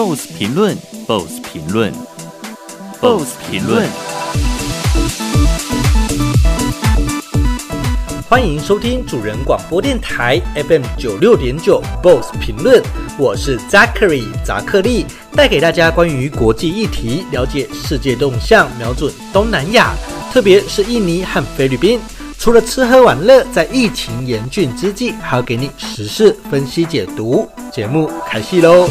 BOSS 评论，BOSS 评论，BOSS 评论。欢迎收听主人广播电台 FM 九六点九 BOSS 评论，我是 Zachary 扎克利，带给大家关于国际议题，了解世界动向，瞄准东南亚，特别是印尼和菲律宾。除了吃喝玩乐，在疫情严峻之际，还要给你时事分析解读。节目开戏喽！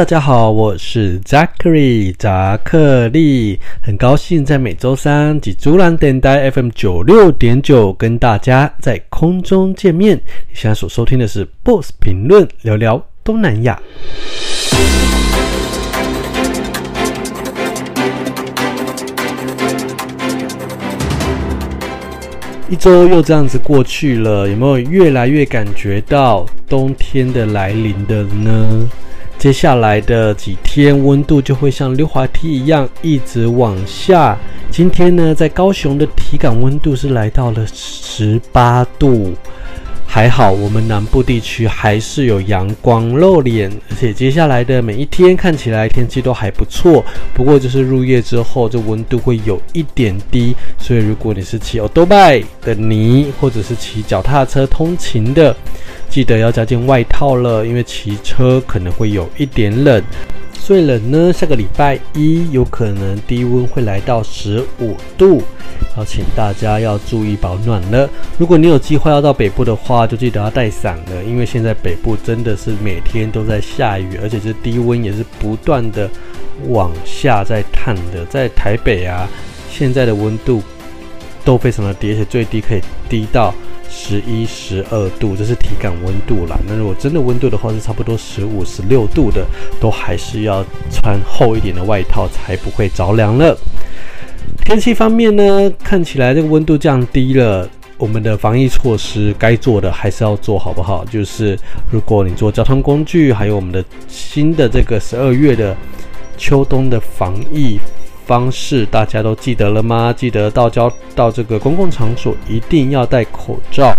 大家好，我是 Zachary 扎克利，很高兴在每周三及竹兰电台 FM 九六点九跟大家在空中见面。你现在所收听的是 BOSS 评论，聊聊东南亚。一周又这样子过去了，有没有越来越感觉到冬天的来临的呢？接下来的几天，温度就会像溜滑梯一样一直往下。今天呢，在高雄的体感温度是来到了十八度。还好，我们南部地区还是有阳光露脸，而且接下来的每一天看起来天气都还不错。不过就是入夜之后，这温度会有一点低，所以如果你是骑欧多拜的你，或者是骑脚踏车通勤的，记得要加件外套了，因为骑车可能会有一点冷。最冷呢，下个礼拜一有可能低温会来到十五度，好，请大家要注意保暖了。如果你有计划要到北部的话，就记得要带伞了，因为现在北部真的是每天都在下雨，而且这低温也是不断的往下在探的。在台北啊，现在的温度都非常的低，而且最低可以低到。十一、十二度，这是体感温度啦。那如果真的温度的话，是差不多十五、十六度的，都还是要穿厚一点的外套，才不会着凉了。天气方面呢，看起来这个温度降低了，我们的防疫措施该做的还是要做好不好？就是如果你坐交通工具，还有我们的新的这个十二月的秋冬的防疫。方式大家都记得了吗？记得到交到这个公共场所一定要戴口罩，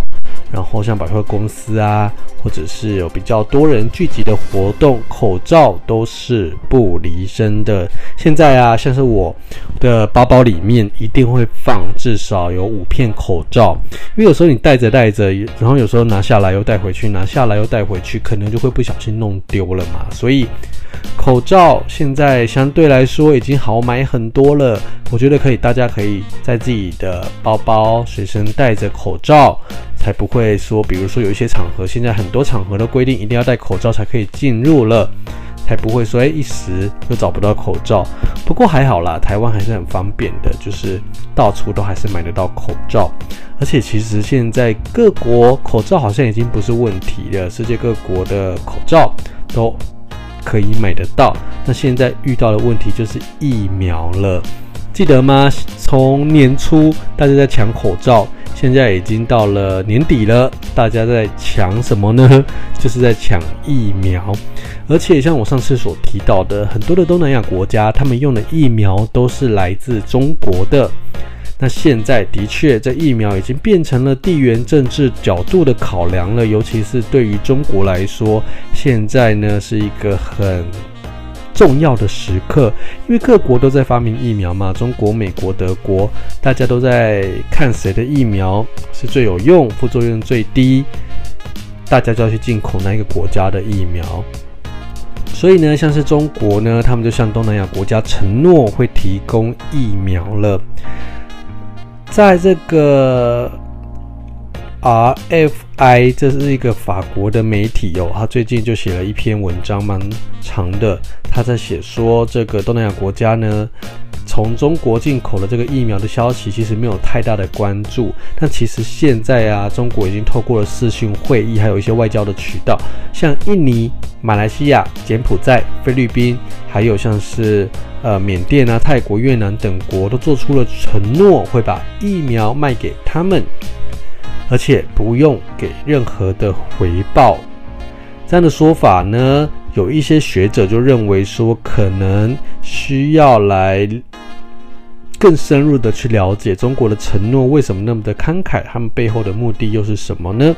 然后像百货公司啊，或者是有比较多人聚集的活动，口罩都是不离身的。现在啊，像是我的包包里面一定会放至少有五片口罩，因为有时候你戴着戴着，然后有时候拿下来又带回去，拿下来又带回去，可能就会不小心弄丢了嘛，所以。口罩现在相对来说已经好买很多了，我觉得可以，大家可以在自己的包包随身带着口罩，才不会说，比如说有一些场合，现在很多场合都规定一定要戴口罩才可以进入了，才不会说，哎，一时又找不到口罩。不过还好啦，台湾还是很方便的，就是到处都还是买得到口罩，而且其实现在各国口罩好像已经不是问题了，世界各国的口罩都。可以买得到，那现在遇到的问题就是疫苗了，记得吗？从年初大家在抢口罩，现在已经到了年底了，大家在抢什么呢？就是在抢疫苗，而且像我上次所提到的，很多的东南亚国家，他们用的疫苗都是来自中国的。那现在的确，这疫苗已经变成了地缘政治角度的考量了，尤其是对于中国来说，现在呢是一个很重要的时刻，因为各国都在发明疫苗嘛，中国、美国、德国，大家都在看谁的疫苗是最有用、副作用最低，大家就要去进口那一个国家的疫苗。所以呢，像是中国呢，他们就向东南亚国家承诺会提供疫苗了。在这个 RFI，这是一个法国的媒体哦，他最近就写了一篇文章，蛮长的。他在写说，这个东南亚国家呢，从中国进口的这个疫苗的消息，其实没有太大的关注。但其实现在啊，中国已经透过了视讯会议，还有一些外交的渠道，像印尼、马来西亚、柬埔寨、菲律宾，还有像是。呃，缅甸啊、泰国、越南等国都做出了承诺，会把疫苗卖给他们，而且不用给任何的回报。这样的说法呢，有一些学者就认为说，可能需要来更深入的去了解中国的承诺为什么那么的慷慨，他们背后的目的又是什么呢？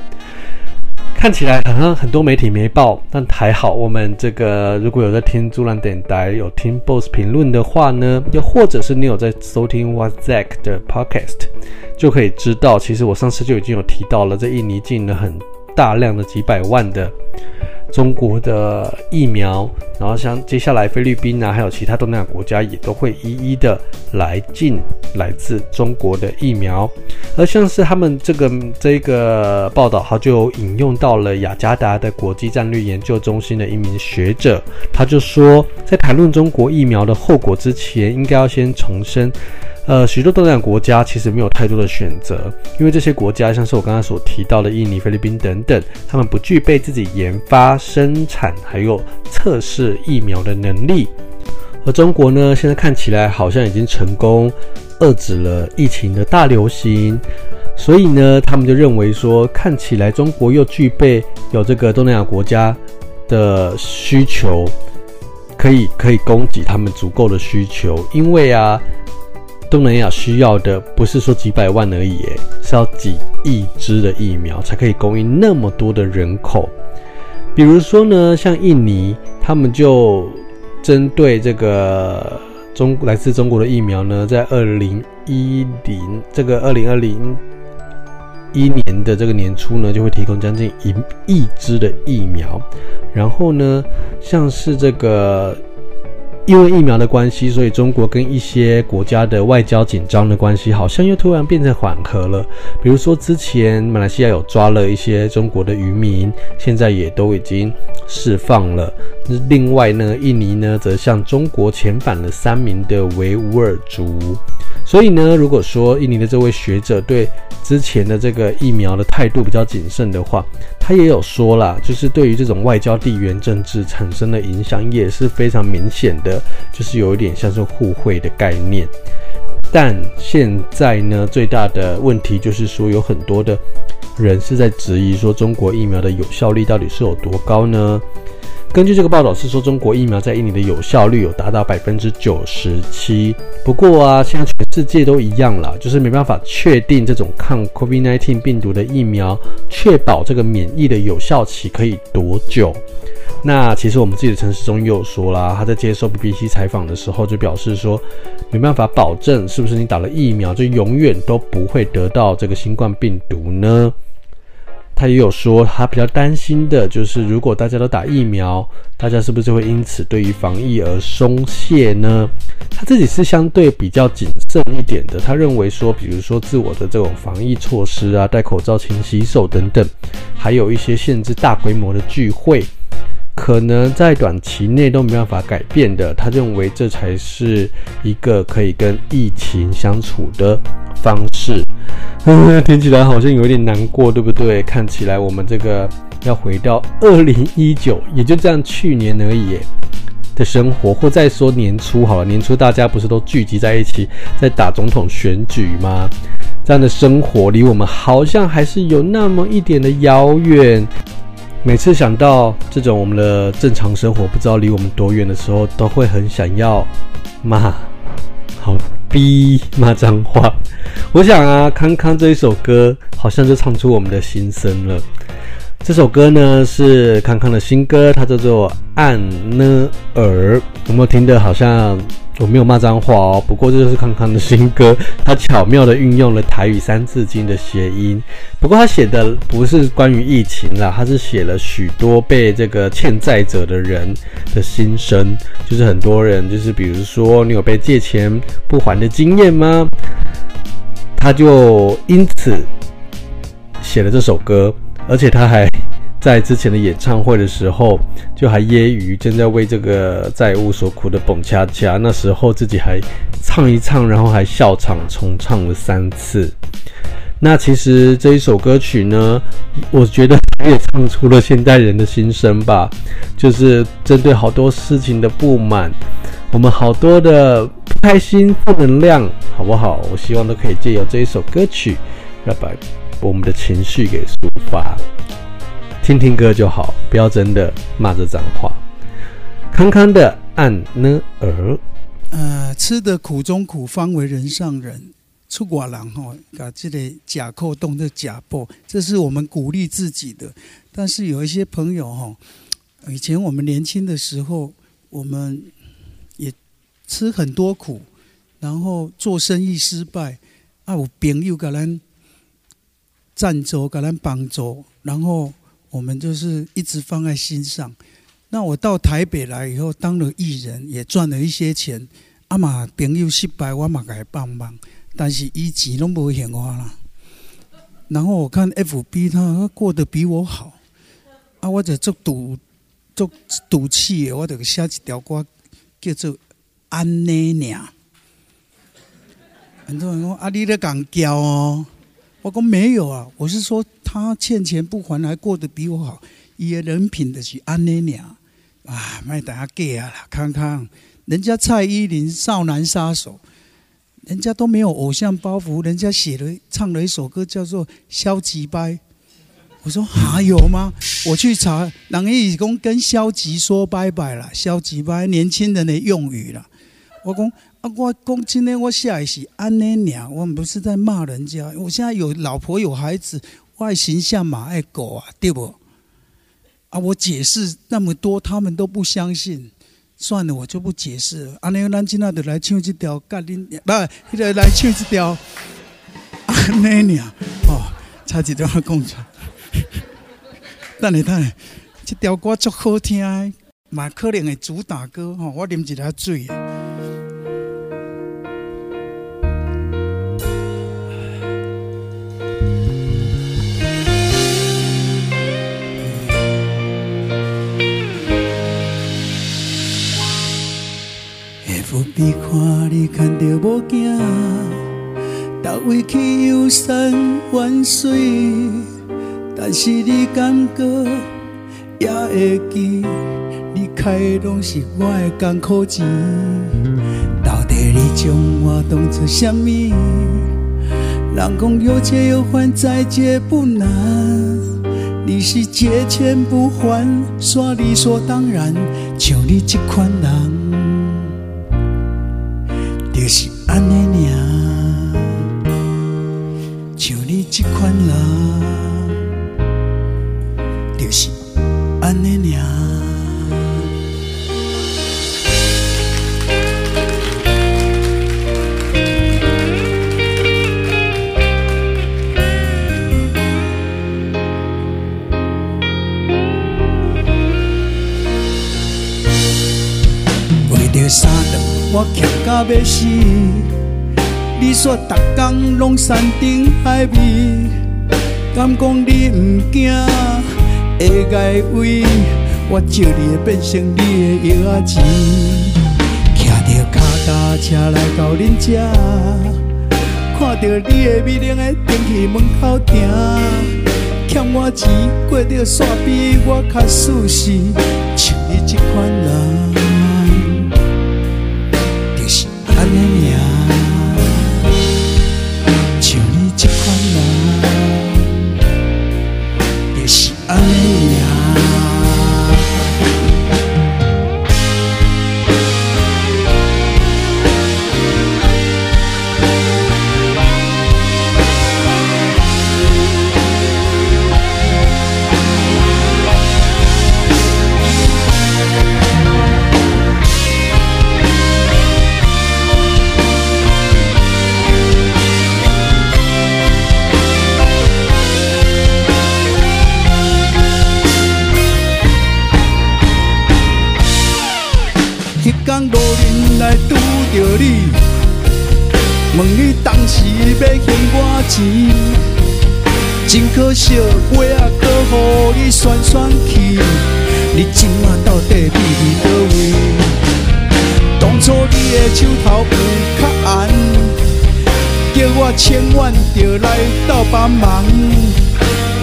看起来好像很多媒体没报，但还好，我们这个如果有在听朱兰电台，有听 BOSS 评论的话呢，又或者是你有在收听 What's Zack 的 Podcast，就可以知道，其实我上次就已经有提到了，在印尼进了很大量的几百万的。中国的疫苗，然后像接下来菲律宾啊，还有其他东南亚国家也都会一一的来进来自中国的疫苗。而像是他们这个这个报道，他就引用到了雅加达的国际战略研究中心的一名学者，他就说，在谈论中国疫苗的后果之前，应该要先重申。呃，许多东南亚国家其实没有太多的选择，因为这些国家像是我刚才所提到的印尼、菲律宾等等，他们不具备自己研发、生产还有测试疫苗的能力。而中国呢，现在看起来好像已经成功遏制了疫情的大流行，所以呢，他们就认为说，看起来中国又具备有这个东南亚国家的需求，可以可以供给他们足够的需求，因为啊。东南亚需要的不是说几百万而已，是要几亿支的疫苗，才可以供应那么多的人口。比如说呢，像印尼，他们就针对这个中来自中国的疫苗呢，在二零一零这个二零二零一年的这个年初呢，就会提供将近一亿支的疫苗。然后呢，像是这个。因为疫苗的关系，所以中国跟一些国家的外交紧张的关系，好像又突然变成缓和了。比如说，之前马来西亚有抓了一些中国的渔民，现在也都已经释放了。另外呢，印尼呢则向中国遣返了三名的维吾尔族。所以呢，如果说印尼的这位学者对之前的这个疫苗的态度比较谨慎的话，他也有说啦，就是对于这种外交地缘政治产生的影响也是非常明显的，就是有一点像是互惠的概念。但现在呢，最大的问题就是说，有很多的人是在质疑说，中国疫苗的有效率到底是有多高呢？根据这个报道是说，中国疫苗在印尼的有效率有达到百分之九十七。不过啊，现在全世界都一样了，就是没办法确定这种抗 COVID-19 病毒的疫苗，确保这个免疫的有效期可以多久。那其实我们自己的陈时中又有说啦，他在接受 BBC 采访的时候就表示说，没办法保证是不是你打了疫苗就永远都不会得到这个新冠病毒呢？他也有说，他比较担心的就是，如果大家都打疫苗，大家是不是会因此对于防疫而松懈呢？他自己是相对比较谨慎一点的。他认为说，比如说自我的这种防疫措施啊，戴口罩、勤洗手等等，还有一些限制大规模的聚会。可能在短期内都没办法改变的，他认为这才是一个可以跟疫情相处的方式。听起来好像有点难过，对不对？看起来我们这个要回到二零一九，也就这样去年而已的生活，或再说年初好了，年初大家不是都聚集在一起在打总统选举吗？这样的生活离我们好像还是有那么一点的遥远。每次想到这种我们的正常生活不知道离我们多远的时候，都会很想要骂，好逼骂脏话。我想啊，康康这一首歌好像就唱出我们的心声了。这首歌呢是康康的新歌，它叫做《按呢尔》，有没有听得好像？我没有骂脏话哦，不过这就是康康的新歌，他巧妙的运用了台语三字经的谐音。不过他写的不是关于疫情啦，他是写了许多被这个欠债者的人的心声，就是很多人，就是比如说你有被借钱不还的经验吗？他就因此写了这首歌，而且他还。在之前的演唱会的时候，就还揶揄正在为这个债务所苦的蹦恰恰，那时候自己还唱一唱，然后还笑场重唱了三次。那其实这一首歌曲呢，我觉得也唱出了现代人的心声吧，就是针对好多事情的不满，我们好多的不开心、负能量，好不好？我希望都可以借由这一首歌曲，来把我们的情绪给抒发。听听歌就好，不要真的骂着脏话。康康的按呢儿，呃，吃得苦中苦，方为人上人。出寡人哈，把这里假扣动的假破，这是我们鼓励自己的。但是有一些朋友哈，以前我们年轻的时候，我们也吃很多苦，然后做生意失败，啊，有朋友给咱赞助，给咱帮助，然后。我们就是一直放在心上。那我到台北来以后，当了艺人，也赚了一些钱。阿妈朋友失败，我嘛给他帮忙，但是一钱都没还我啦。然后我看 FB，他过得比我好。啊，我就做赌，做赌气，我就写一条歌，叫做安妮娘。很多人说：“啊，你在讲叫哦。”我说没有啊，我是说他欠钱不还，还过得比我好，也人品的是安妮娘啊，卖大家给啊，看看人家蔡依林少男杀手，人家都没有偶像包袱，人家写了唱了一首歌叫做《消极掰》，我说还有吗？我去查，人家讲跟消极说拜拜了，消极掰年轻人的用语了。我讲啊，我讲真的，我写的是安尼娘，我们不是在骂人家。我现在有老婆有孩子，外形像马爱狗啊，对不？啊，我解释那么多，他们都不相信。算了，我就不解释了。安尼，咱今仔就来唱这条，甲恁不，迄个来唱这条安尼娘哦，差一点要讲出来。等下等下，这条歌足好听，嘛可能的主打歌吼，我啉一下水。你看，你看到无惊，到位去游山玩水，但是你感觉也会记，你开的拢是我的艰苦钱。到底你将我当作什么？人讲有借有还，再借不难。你是借钱不还，耍理所当然，像你这款人。就是安尼尔，像你这款人，就是安尼尔。为着三。我站到要死，你说逐天拢山珍海味，敢讲你毋惊会碍位？我借你变成你的药仔钱，骑着脚踏车来到恁家，看着你的美丽的电器门口停，欠我钱过着煞比我较舒适，像你这款人。选选去。你今仔到底伫伫佗位？当初你的手头有较红，叫我千万着来斗帮忙。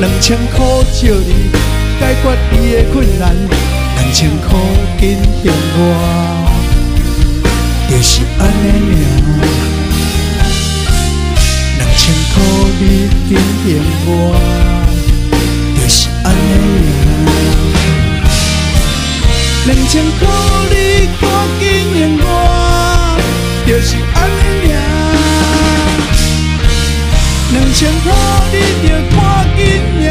两千块借你解决你的困难，两千块紧还我，就是安尼尔。千块你紧还我，安尼尔。两千块你赶紧还我，就是安尼尔。两千块你着赶紧还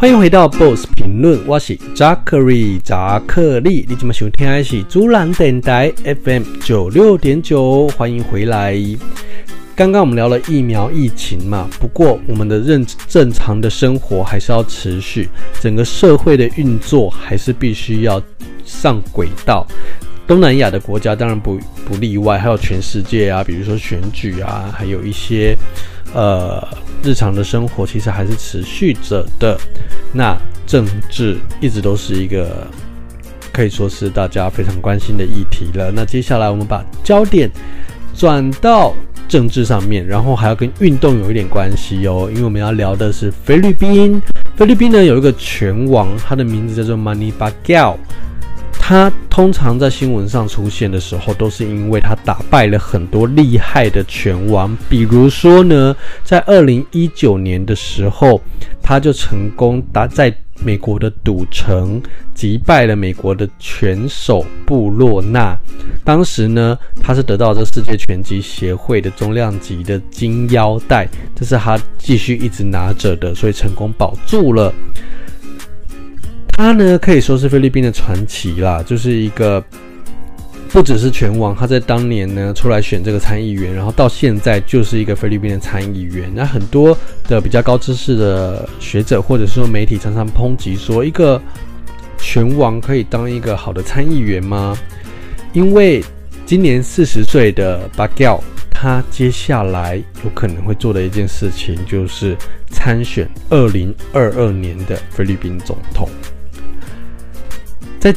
欢迎回到 Boss 评论，我是 Jackery 扎克利，你今麦收听的是主兰电台 FM 九六点九，欢迎回来。刚刚我们聊了疫苗疫情嘛，不过我们的正正常的生活还是要持续，整个社会的运作还是必须要上轨道。东南亚的国家当然不不例外，还有全世界啊，比如说选举啊，还有一些。呃，日常的生活其实还是持续着的。那政治一直都是一个可以说是大家非常关心的议题了。那接下来我们把焦点转到政治上面，然后还要跟运动有一点关系哦，因为我们要聊的是菲律宾。菲律宾呢有一个拳王，他的名字叫做 Manny Pacquiao。他通常在新闻上出现的时候，都是因为他打败了很多厉害的拳王。比如说呢，在二零一九年的时候，他就成功打在美国的赌城击败了美国的拳手布洛纳。当时呢，他是得到这世界拳击协会的重量级的金腰带，这是他继续一直拿着的，所以成功保住了。他呢，可以说是菲律宾的传奇啦，就是一个不只是拳王，他在当年呢出来选这个参议员，然后到现在就是一个菲律宾的参议员。那很多的比较高知识的学者或者说媒体常常抨击说，一个拳王可以当一个好的参议员吗？因为今年四十岁的巴乔，他接下来有可能会做的一件事情就是参选二零二二年的菲律宾总统。在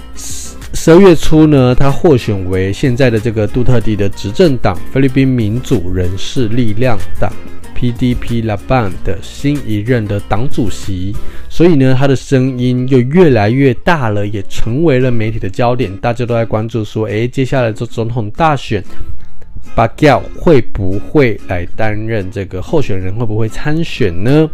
十二月初呢，他获选为现在的这个杜特地的执政党菲律宾民主人士力量党 （PDP Laban） 的新一任的党主席，所以呢，他的声音又越来越大了，也成为了媒体的焦点，大家都在关注说，诶，接下来这总统大选。巴乔会不会来担任这个候选人？会不会参选呢？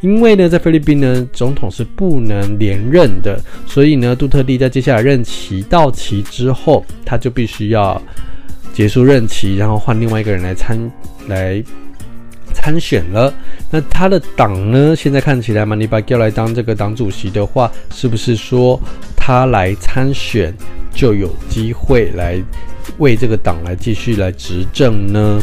因为呢，在菲律宾呢，总统是不能连任的，所以呢，杜特地在接下来任期到期之后，他就必须要结束任期，然后换另外一个人来参来参选了。那他的党呢，现在看起来，马尼巴乔来当这个党主席的话，是不是说他来参选就有机会来？为这个党来继续来执政呢？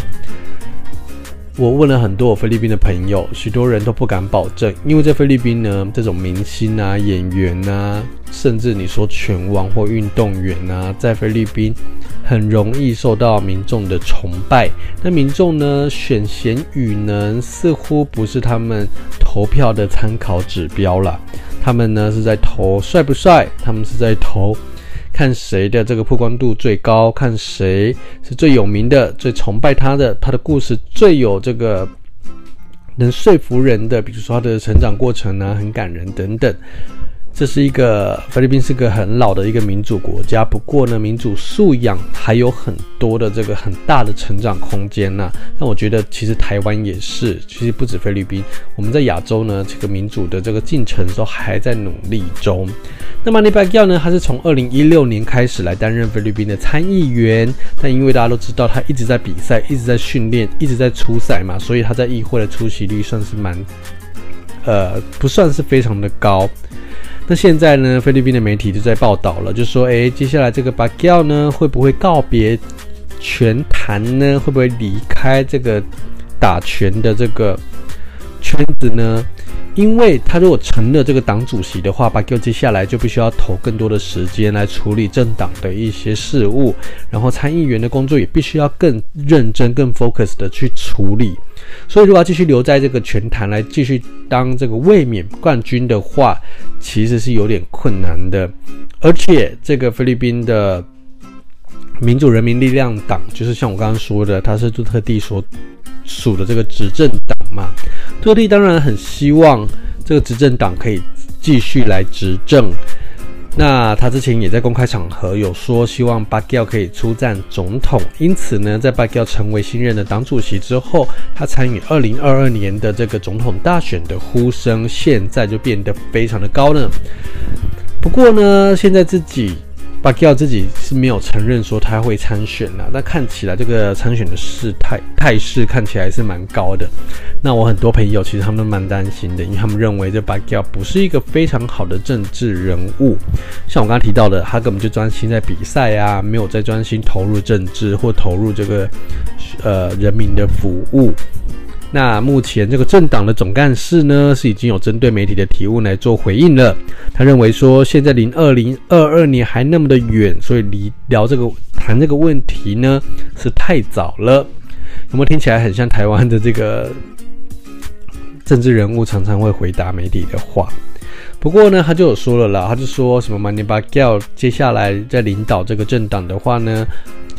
我问了很多我菲律宾的朋友，许多人都不敢保证，因为在菲律宾呢，这种明星啊、演员啊，甚至你说拳王或运动员啊，在菲律宾很容易受到民众的崇拜。那民众呢，选贤与能似乎不是他们投票的参考指标了。他们呢是在投帅不帅，他们是在投。看谁的这个曝光度最高，看谁是最有名的、最崇拜他的，他的故事最有这个能说服人的，比如说他的成长过程呢，很感人等等。这是一个菲律宾是个很老的一个民主国家，不过呢，民主素养还有很多的这个很大的成长空间呐。那我觉得其实台湾也是，其实不止菲律宾，我们在亚洲呢，这个民主的这个进程都还在努力中。那么 Manny Pacquiao 呢，他是从二零一六年开始来担任菲律宾的参议员，但因为大家都知道他一直在比赛，一直在训练，一直在出赛嘛，所以他在议会的出席率算是蛮，呃，不算是非常的高。那现在呢，菲律宾的媒体就在报道了，就说，诶，接下来这个巴乔呢，会不会告别拳坛呢？会不会离开这个打拳的这个圈子呢？因为他如果成了这个党主席的话，巴乔接下来就必须要投更多的时间来处理政党的一些事务，然后参议员的工作也必须要更认真、更 focus 的去处理。所以，如果要继续留在这个拳坛来继续当这个卫冕冠军的话，其实是有点困难的。而且，这个菲律宾的民主人民力量党，就是像我刚刚说的，他是杜特地所属的这个执政党嘛。杜特地当然很希望这个执政党可以继续来执政。那他之前也在公开场合有说，希望巴乔可以出战总统。因此呢，在巴乔成为新任的党主席之后，他参与二零二二年的这个总统大选的呼声，现在就变得非常的高呢。不过呢，现在自己。巴乔自己是没有承认说他会参选啦，那看起来这个参选的势态态势看起来是蛮高的。那我很多朋友其实他们都蛮担心的，因为他们认为这巴乔不是一个非常好的政治人物。像我刚刚提到的，他根本就专心在比赛啊，没有在专心投入政治或投入这个呃人民的服务。那目前这个政党的总干事呢，是已经有针对媒体的提问来做回应了。他认为说，现在离二零二二年还那么的远，所以离聊这个谈这个问题呢是太早了。有没有听起来很像台湾的这个政治人物常常会回答媒体的话？不过呢，他就有说了啦，他就说什么马尼巴乔接下来在领导这个政党的话呢，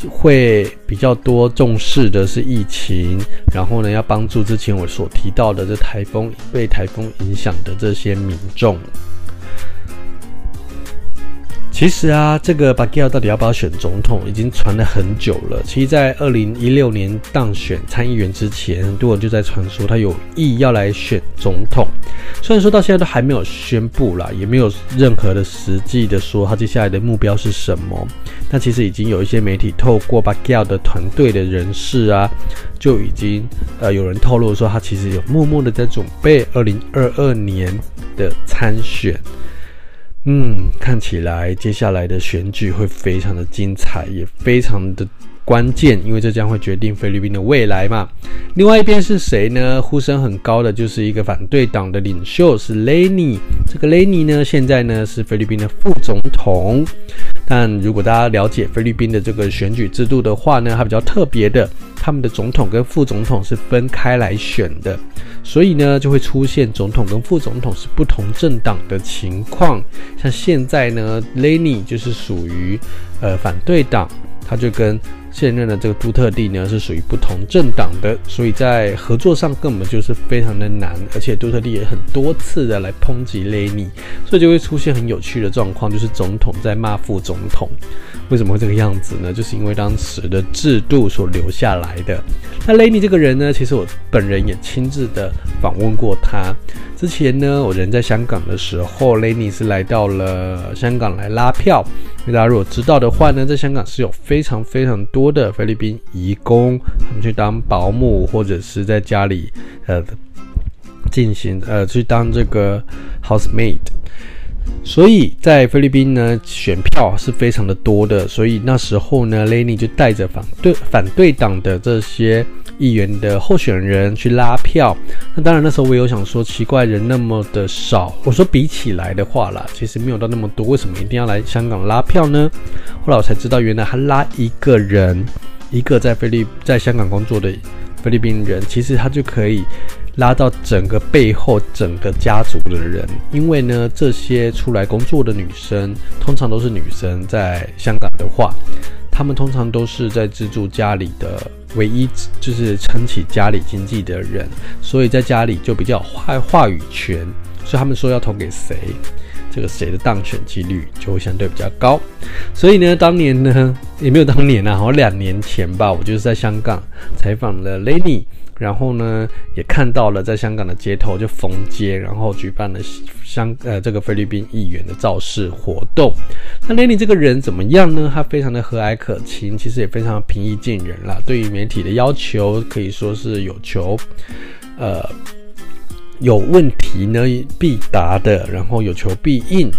会比较多重视的是疫情，然后呢，要帮助之前我所提到的这台风被台风影响的这些民众。其实啊，这个巴吉奥到底要不要选总统，已经传了很久了。其实，在二零一六年当选参议员之前，很多人就在传说他有意要来选总统。虽然说到现在都还没有宣布啦，也没有任何的实际的说他接下来的目标是什么。但其实已经有一些媒体透过巴吉奥的团队的人士啊，就已经呃有人透露说，他其实有默默的在准备二零二二年的参选。嗯，看起来接下来的选举会非常的精彩，也非常的关键，因为这将会决定菲律宾的未来嘛。另外一边是谁呢？呼声很高的就是一个反对党的领袖是雷尼。这个雷尼呢，现在呢是菲律宾的副总统。但如果大家了解菲律宾的这个选举制度的话呢，它比较特别的，他们的总统跟副总统是分开来选的。所以呢，就会出现总统跟副总统是不同政党的情况。像现在呢，，Lenny 就是属于呃反对党，他就跟现任的这个杜特地呢是属于不同政党的，所以在合作上根本就是非常的难。而且杜特地也很多次的来抨击雷尼，所以就会出现很有趣的状况，就是总统在骂副总统。为什么会这个样子呢？就是因为当时的制度所留下来的。那雷尼这个人呢，其实我本人也亲自的访问过他。之前呢，我人在香港的时候，雷尼是来到了香港来拉票。大家如果知道的话呢，在香港是有非常非常多的菲律宾移工，他们去当保姆或者是在家里呃进行呃去当这个 housemaid。所以在菲律宾呢，选票是非常的多的。所以那时候呢，，Lenny 就带着反对反对党的这些议员的候选人去拉票。那当然那时候我有想说，奇怪，人那么的少。我说比起来的话啦，其实没有到那么多，为什么一定要来香港拉票呢？后来我才知道，原来他拉一个人，一个在菲律在香港工作的菲律宾人，其实他就可以。拉到整个背后整个家族的人，因为呢，这些出来工作的女生通常都是女生，在香港的话，他们通常都是在资助家里的唯一，就是撑起家里经济的人，所以在家里就比较有话话语权，所以他们说要投给谁，这个谁的当选几率就会相对比较高。所以呢，当年呢也没有当年啊，好 像两年前吧，我就是在香港采访了 Lenny。然后呢，也看到了在香港的街头就封街，然后举办了香呃这个菲律宾议员的造势活动。那雷尼这个人怎么样呢？他非常的和蔼可亲，其实也非常平易近人啦。对于媒体的要求可以说是有求，呃有问题呢必答的，然后有求必应。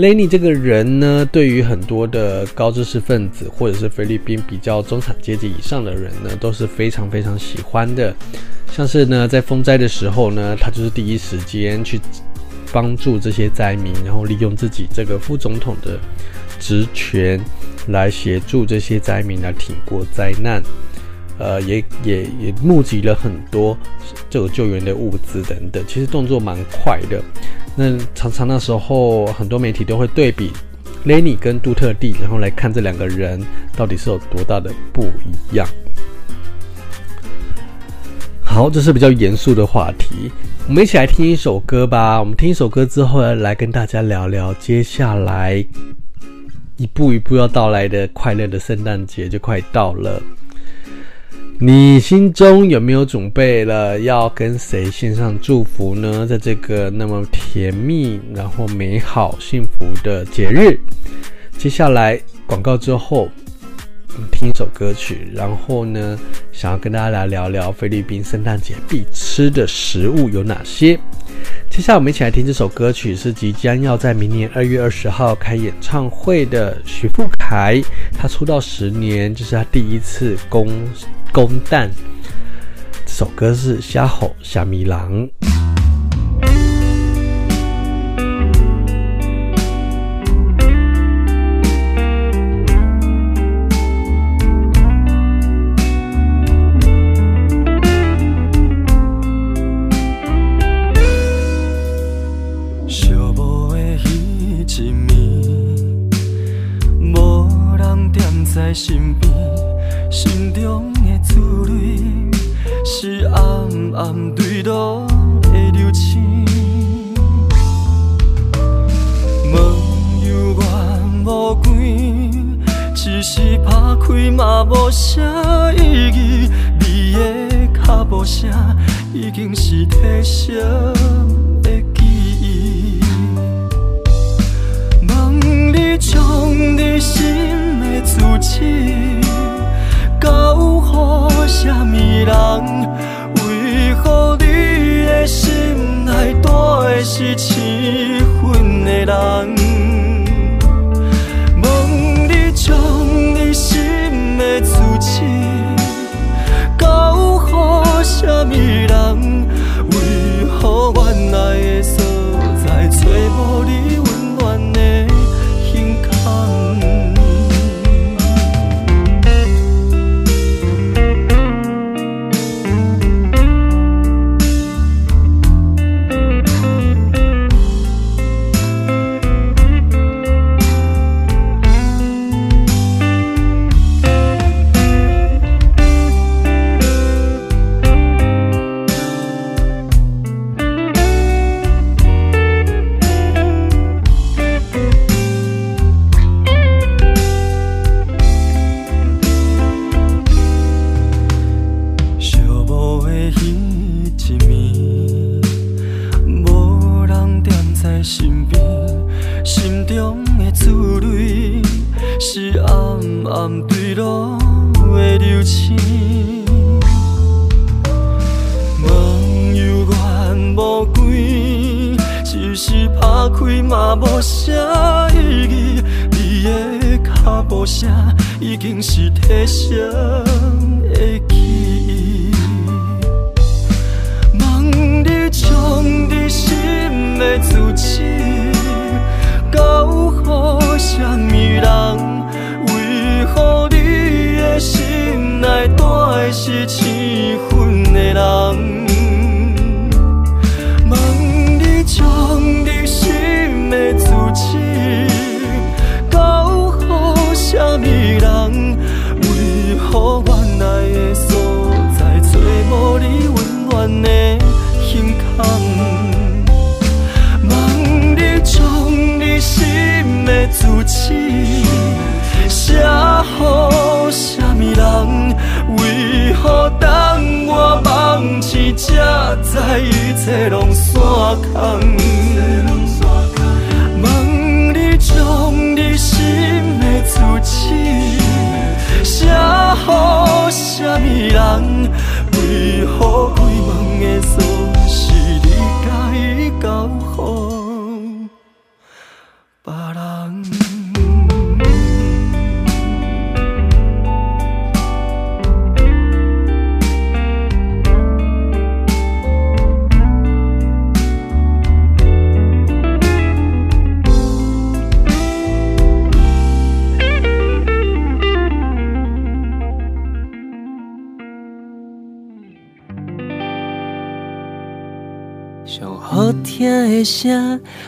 雷尼这个人呢，对于很多的高知识分子或者是菲律宾比较中产阶级以上的人呢，都是非常非常喜欢的。像是呢，在风灾的时候呢，他就是第一时间去帮助这些灾民，然后利用自己这个副总统的职权来协助这些灾民来挺过灾难。呃，也也也募集了很多这个救援的物资等等，其实动作蛮快的。那常常那时候，很多媒体都会对比 Lenny 跟杜特蒂，然后来看这两个人到底是有多大的不一样。好，这是比较严肃的话题，我们一起来听一首歌吧。我们听一首歌之后，来跟大家聊聊接下来一步一步要到来的快乐的圣诞节就快到了。你心中有没有准备了要跟谁献上祝福呢？在这个那么甜蜜、然后美好、幸福的节日，接下来广告之后，听一首歌曲，然后呢，想要跟大家来聊聊菲律宾圣诞节必吃的食物有哪些。接下来我们一起来听这首歌曲，是即将要在明年二月二十号开演唱会的许富凯，他出道十年，这、是他第一次公。公蛋，这首歌是《虾吼虾米郎》。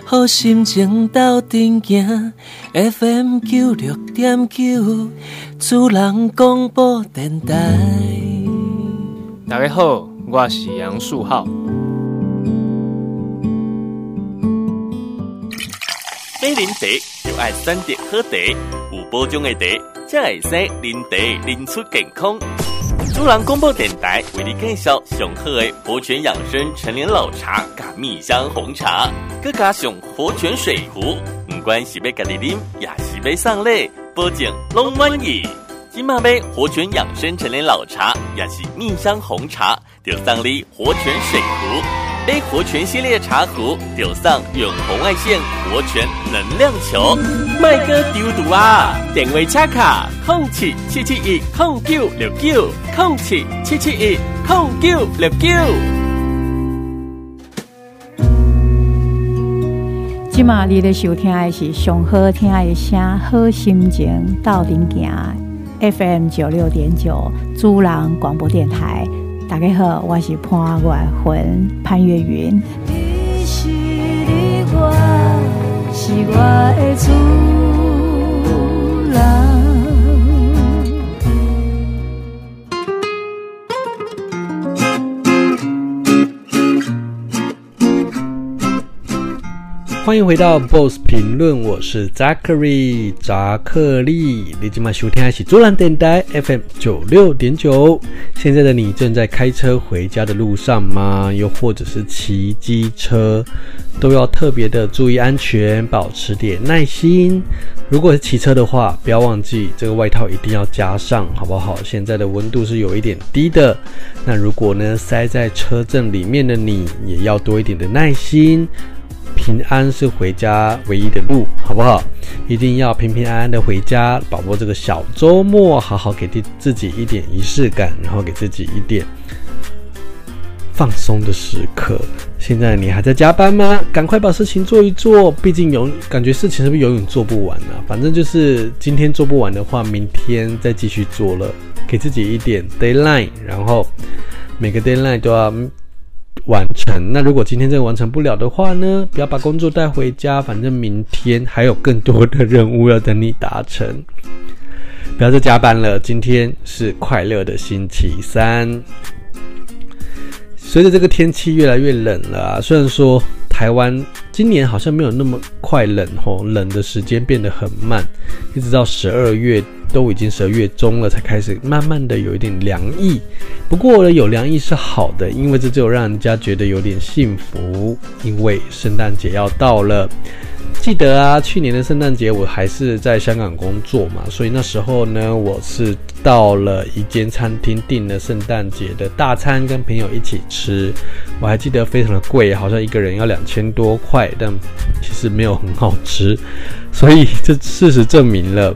好心情斗阵行。FM 九六点九，主人广播电台。大家好，我是杨树浩。买林茶就爱选择好茶，有保障的茶，才会使林茶饮出健康。主人广播电台为你介绍上好的活泉养生陈年老茶加蜜香红茶，阁加上活泉水壶，不管是要家己啉，也是要送礼，保证拢满意。今马买活泉养生陈年老茶，也是蜜香红茶，就送你活泉水壶。A 活泉系列茶壶，丢上远红外线活泉能量球，麦哥丢毒啊！点位插卡，空七七七一空九六九，空七七七一空九六九。今嘛你的收听的是上好听的声，好心情斗阵行，FM 九六点九，主人广播电台。大家好，我是潘月芬潘越云。你是你我，是我的主欢迎回到 Boss 评论，我是 Zachary 扎克利。你今晚收听的是主兰电台 FM 九六点九。现在的你正在开车回家的路上吗？又或者是骑机车，都要特别的注意安全，保持点耐心。如果是骑车的话，不要忘记这个外套一定要加上，好不好？现在的温度是有一点低的。那如果呢，塞在车阵里面的你，也要多一点的耐心。平安是回家唯一的路，好不好？一定要平平安安的回家，把握这个小周末，好好给自己一点仪式感，然后给自己一点放松的时刻。现在你还在加班吗？赶快把事情做一做，毕竟永感觉事情是不是永远做不完呢？反正就是今天做不完的话，明天再继续做了，给自己一点 deadline，然后每个 deadline 都要。完成。那如果今天这个完成不了的话呢？不要把工作带回家，反正明天还有更多的任务要等你达成。不要再加班了，今天是快乐的星期三。随着这个天气越来越冷了，虽然说台湾今年好像没有那么快冷吼，冷的时间变得很慢，一直到十二月。都已经十二月中了，才开始慢慢的有一点凉意。不过呢，有凉意是好的，因为这就让人家觉得有点幸福。因为圣诞节要到了，记得啊，去年的圣诞节我还是在香港工作嘛，所以那时候呢，我是到了一间餐厅订了圣诞节的大餐，跟朋友一起吃。我还记得非常的贵，好像一个人要两千多块，但其实没有很好吃。所以这事实证明了。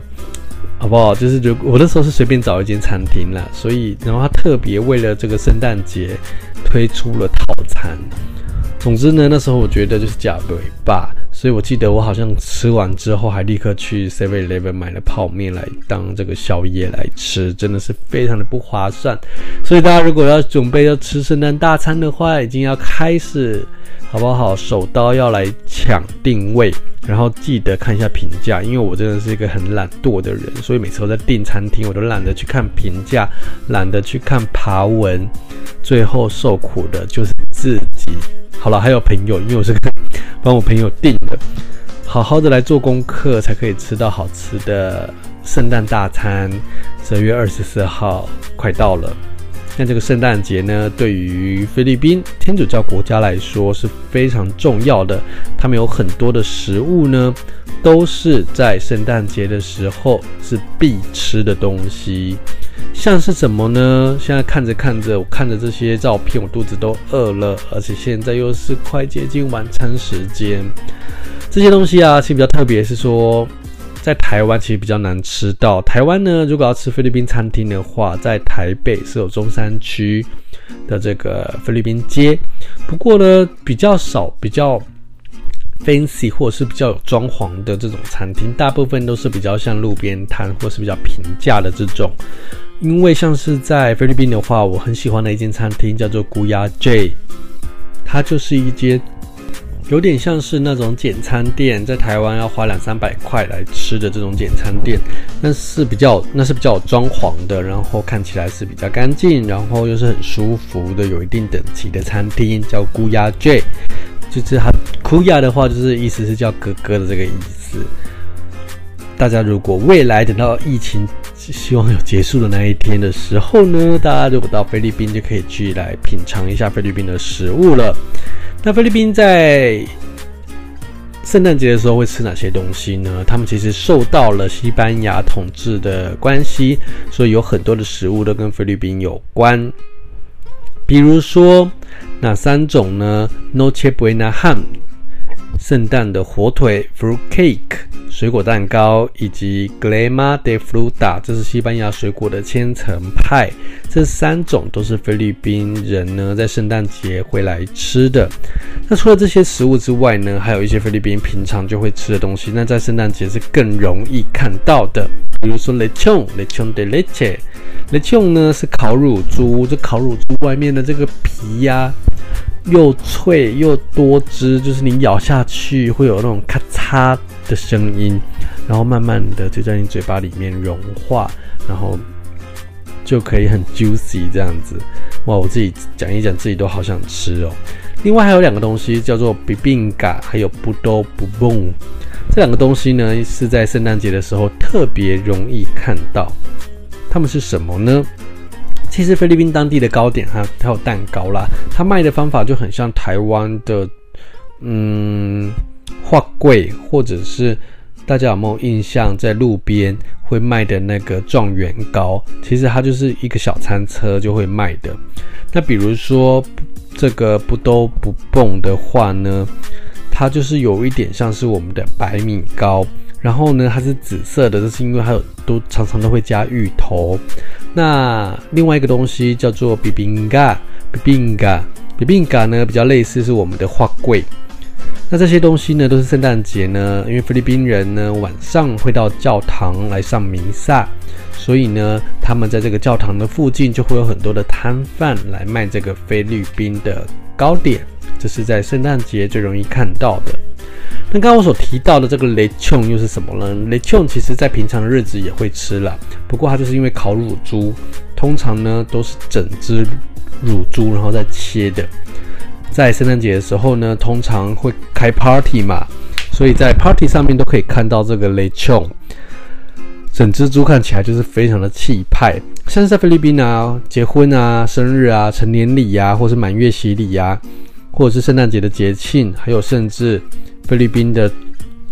好不好？就是如我那时候是随便找一间餐厅啦，所以然后他特别为了这个圣诞节推出了套餐。总之呢，那时候我觉得就是假尾巴，所以我记得我好像吃完之后还立刻去 Seven Eleven 买了泡面来当这个宵夜来吃，真的是非常的不划算。所以大家如果要准备要吃圣诞大餐的话，已经要开始。好不好？手刀要来抢定位，然后记得看一下评价，因为我真的是一个很懒惰的人，所以每次我在订餐厅，我都懒得去看评价，懒得去看爬文，最后受苦的就是自己。好了，还有朋友，因为我是帮我朋友订的，好好的来做功课，才可以吃到好吃的圣诞大餐。十二月二十四号快到了。那这个圣诞节呢，对于菲律宾天主教国家来说是非常重要的。他们有很多的食物呢，都是在圣诞节的时候是必吃的东西。像是什么呢？现在看着看着，我看着这些照片，我肚子都饿了，而且现在又是快接近晚餐时间。这些东西啊，其实比较特别，是说。在台湾其实比较难吃到。台湾呢，如果要吃菲律宾餐厅的话，在台北是有中山区的这个菲律宾街。不过呢，比较少，比较 fancy 或者是比较有装潢的这种餐厅，大部分都是比较像路边摊或是比较平价的这种。因为像是在菲律宾的话，我很喜欢的一间餐厅叫做 Guya J，它就是一间。有点像是那种简餐店，在台湾要花两三百块来吃的这种简餐店，那是比较那是比较有装潢的，然后看起来是比较干净，然后又是很舒服的，有一定等级的餐厅，叫 Guya J，就是它 Guya 的话，就是意思是叫哥哥的这个意思。大家如果未来等到疫情希望有结束的那一天的时候呢，大家如果到菲律宾就可以去来品尝一下菲律宾的食物了。那菲律宾在圣诞节的时候会吃哪些东西呢？他们其实受到了西班牙统治的关系，所以有很多的食物都跟菲律宾有关。比如说哪三种呢？Noche Buena Ham。圣诞的火腿 （fruit cake）、水果蛋糕，以及 Crema de fruta，这是西班牙水果的千层派。这三种都是菲律宾人呢在圣诞节会来吃的。那除了这些食物之外呢，还有一些菲律宾平常就会吃的东西，那在圣诞节是更容易看到的。比如说 lechon，lechon de leche，lechon 呢是烤乳猪，这烤乳猪外面的这个皮呀、又脆又多汁，就是你咬下去会有那种咔嚓的声音，然后慢慢的就在你嘴巴里面融化，然后就可以很 juicy 这样子。哇，我自己讲一讲，自己都好想吃哦。另外还有两个东西叫做比宾嘎，还有布多布蹦，这两个东西呢是在圣诞节的时候特别容易看到。它们是什么呢？其实菲律宾当地的糕点哈，还有蛋糕啦，它卖的方法就很像台湾的，嗯，画柜，或者是大家有没有印象，在路边会卖的那个状元糕？其实它就是一个小餐车就会卖的。那比如说这个不都不蹦的话呢，它就是有一点像是我们的白米糕。然后呢，它是紫色的，这是因为它有都常常都会加芋头。那另外一个东西叫做比宾嘎，比宾嘎，比宾嘎呢比较类似是我们的花桂。那这些东西呢都是圣诞节呢，因为菲律宾人呢晚上会到教堂来上弥撒，所以呢他们在这个教堂的附近就会有很多的摊贩来卖这个菲律宾的糕点，这是在圣诞节最容易看到的。那刚刚我所提到的这个雷琼又是什么呢？雷琼其实在平常的日子也会吃啦，不过它就是因为烤乳猪，通常呢都是整只乳猪然后再切的。在圣诞节的时候呢，通常会开 party 嘛，所以在 party 上面都可以看到这个雷琼，整只猪看起来就是非常的气派。像是在菲律宾啊，结婚啊、生日啊、成年礼、啊，或是满月喜礼、啊，或者是圣诞节的节庆，还有甚至。菲律宾的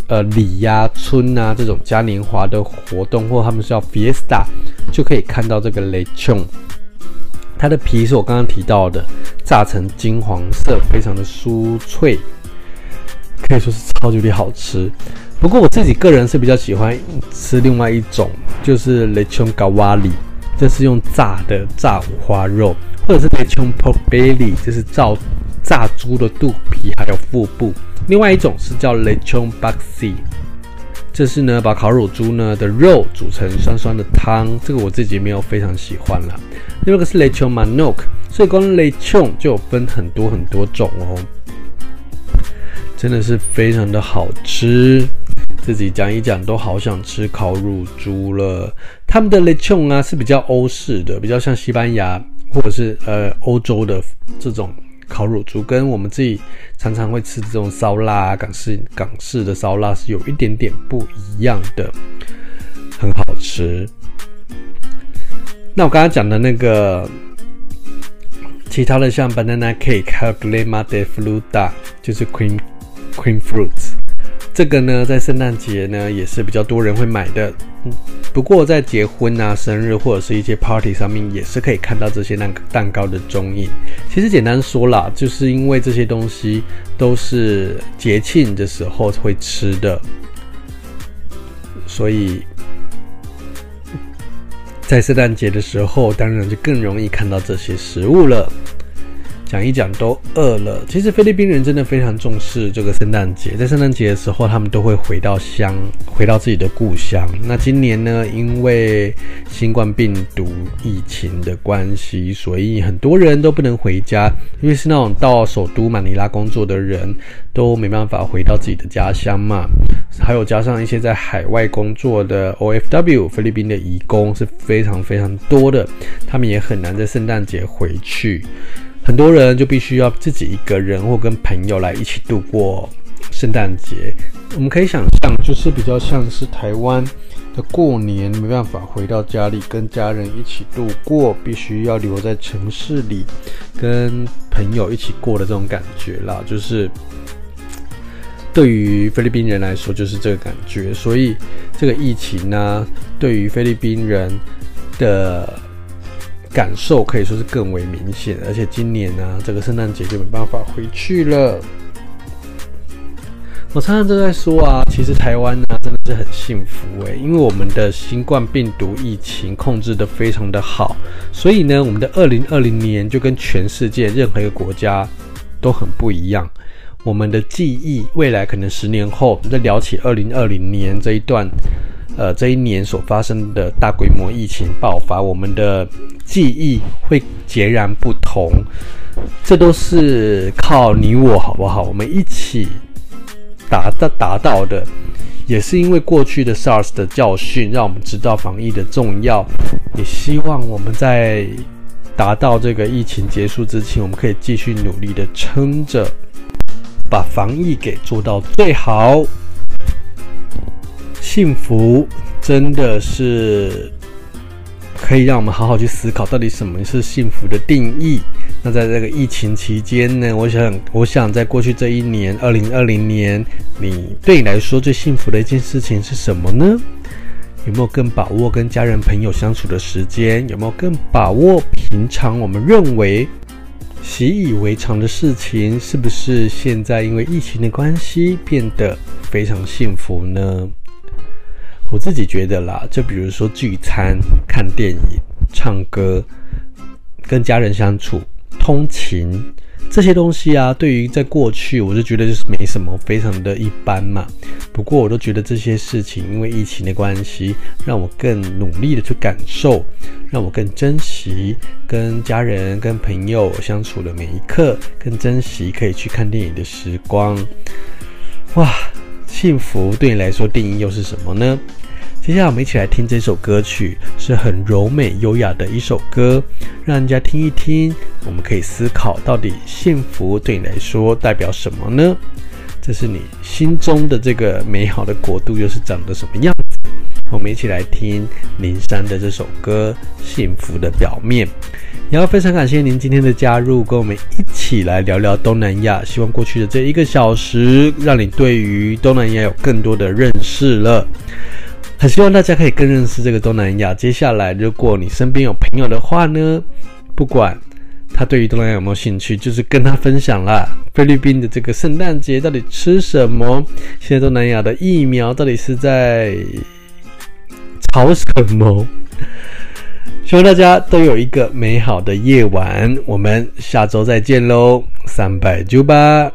呃礼呀、春啊这种嘉年华的活动，或他们是叫 fiesta，就可以看到这个雷琼。它的皮是我刚刚提到的，炸成金黄色，非常的酥脆，可以说是超级好吃。不过我自己个人是比较喜欢吃另外一种，就是雷琼嘎瓦里，这是用炸的炸五花肉，或者是雷琼 pork belly，这是炸炸猪的肚皮还有腹部。另外一种是叫 Lechon Baxi，这是呢把烤乳猪呢的肉煮成酸酸的汤，这个我自己没有非常喜欢啦。另外一个是 Lechon Manok，所以光 Lechon 就有分很多很多种哦，真的是非常的好吃。自己讲一讲都好想吃烤乳猪了。他们的 Lechon 啊是比较欧式的，比较像西班牙或者是呃欧洲的这种。烤乳猪跟我们自己常常会吃这种烧腊啊，港式港式的烧腊是有一点点不一样的，很好吃。那我刚刚讲的那个其他的像 banana cake 还有 g l e m a de fruta，就是 cream cream fruits，这个呢在圣诞节呢也是比较多人会买的。不过在结婚啊、生日或者是一些 party 上面，也是可以看到这些蛋蛋糕的踪影。其实简单说啦，就是因为这些东西都是节庆的时候会吃的，所以在圣诞节的时候，当然就更容易看到这些食物了。讲一讲都饿了。其实菲律宾人真的非常重视这个圣诞节，在圣诞节的时候，他们都会回到乡，回到自己的故乡。那今年呢，因为新冠病毒疫情的关系，所以很多人都不能回家，因为是那种到首都马尼拉工作的人都没办法回到自己的家乡嘛。还有加上一些在海外工作的 OFW 菲律宾的移工是非常非常多的，他们也很难在圣诞节回去。很多人就必须要自己一个人或跟朋友来一起度过圣诞节。我们可以想象，就是比较像是台湾的过年，没办法回到家里跟家人一起度过，必须要留在城市里跟朋友一起过的这种感觉啦。就是对于菲律宾人来说，就是这个感觉。所以这个疫情呢，对于菲律宾人的。感受可以说是更为明显，而且今年呢、这个圣诞节就没办法回去了。我常常都在说啊，其实台湾呢、真的是很幸福诶，因为我们的新冠病毒疫情控制得非常的好，所以呢，我们的二零二零年就跟全世界任何一个国家都很不一样。我们的记忆，未来可能十年后，我们再聊起二零二零年这一段。呃，这一年所发生的大规模疫情爆发，我们的记忆会截然不同。这都是靠你我，好不好？我们一起达到达到的，也是因为过去的 SARS 的教训，让我们知道防疫的重要。也希望我们在达到这个疫情结束之前，我们可以继续努力的撑着，把防疫给做到最好。幸福真的是可以让我们好好去思考，到底什么是幸福的定义。那在这个疫情期间呢，我想，我想在过去这一年，二零二零年，你对你来说最幸福的一件事情是什么呢？有没有更把握跟家人朋友相处的时间？有没有更把握平常我们认为习以为常的事情？是不是现在因为疫情的关系变得非常幸福呢？我自己觉得啦，就比如说聚餐、看电影、唱歌、跟家人相处。通勤这些东西啊，对于在过去，我就觉得就是没什么，非常的一般嘛。不过，我都觉得这些事情，因为疫情的关系，让我更努力的去感受，让我更珍惜跟家人、跟朋友相处的每一刻，更珍惜可以去看电影的时光。哇，幸福对你来说定义又是什么呢？接下来我们一起来听这首歌曲，是很柔美优雅的一首歌，让人家听一听。我们可以思考，到底幸福对你来说代表什么呢？这是你心中的这个美好的国度，又是长得什么样子？我们一起来听林珊的这首歌《幸福的表面》。也要非常感谢您今天的加入，跟我们一起来聊聊东南亚。希望过去的这一个小时，让你对于东南亚有更多的认识了。很希望大家可以更认识这个东南亚。接下来，如果你身边有朋友的话呢，不管他对于东南亚有没有兴趣，就是跟他分享啦。菲律宾的这个圣诞节到底吃什么？现在东南亚的疫苗到底是在吵什么？希望大家都有一个美好的夜晚。我们下周再见喽，三百九八。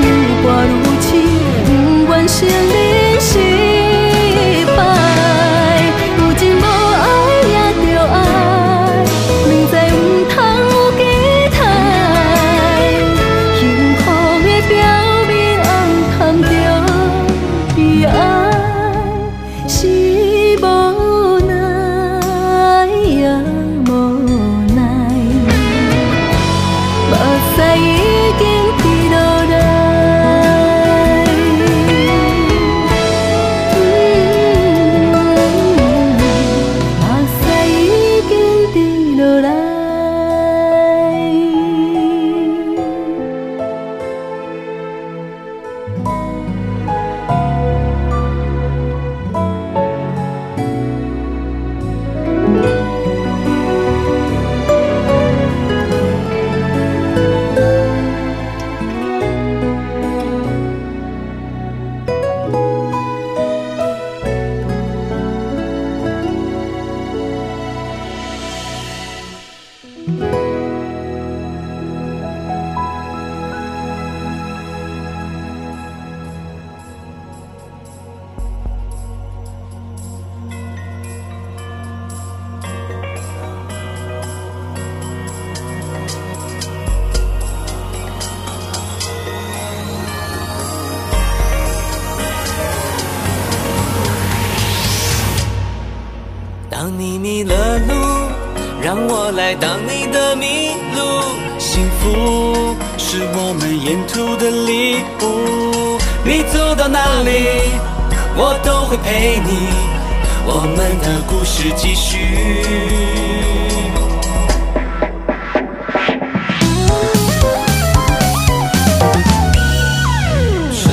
愈爱愈痴，不愿承认。福是我们沿途的礼物，你走到哪里，我都会陪你。我们的故事继续。春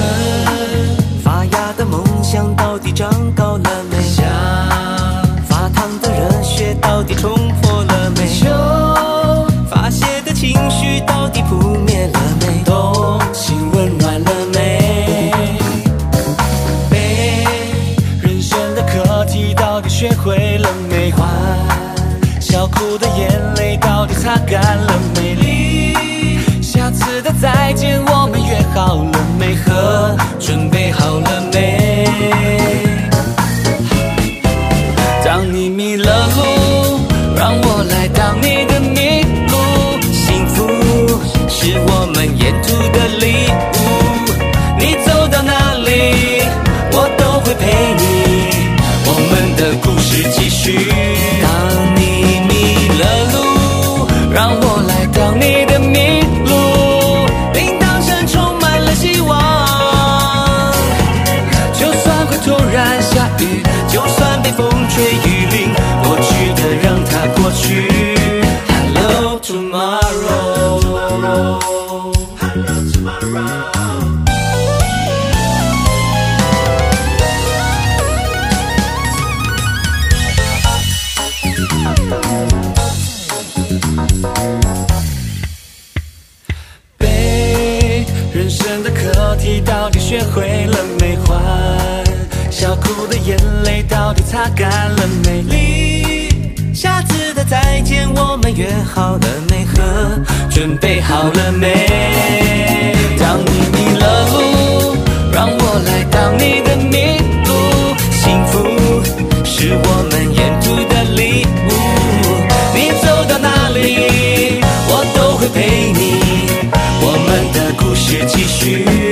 发芽的梦想到底长高学会了没？欢笑哭的眼泪到底擦干了没？离下次的再见我们约好了没？和准备好了没？当你迷了路，让我来当你的迷路。幸福是我们沿途的礼物，你走到哪里，我都会陪你。我们的故事继续。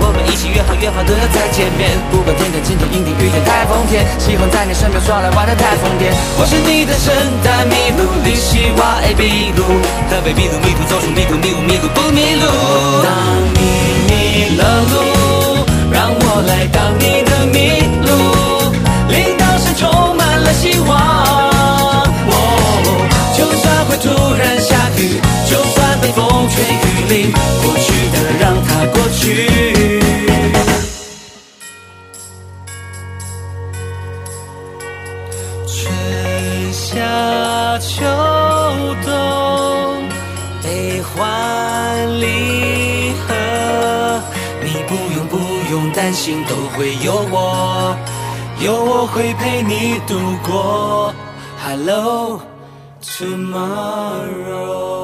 我们一起约好，约好都要再见面。不管天天晴天阴天雨天台风天，喜欢在你身边耍赖玩的太疯癫。我是你的圣诞麋鹿，你是我的麋鹿，特别麋鹿迷途走出迷途迷雾迷路不迷路。当你迷了路，让我来当你的麋鹿，铃铛声充满了希望。哦，就算会突然下雨，就算被风吹雨淋，过去的让它过去。艰辛，都会有我，有我会陪你度过。Hello tomorrow。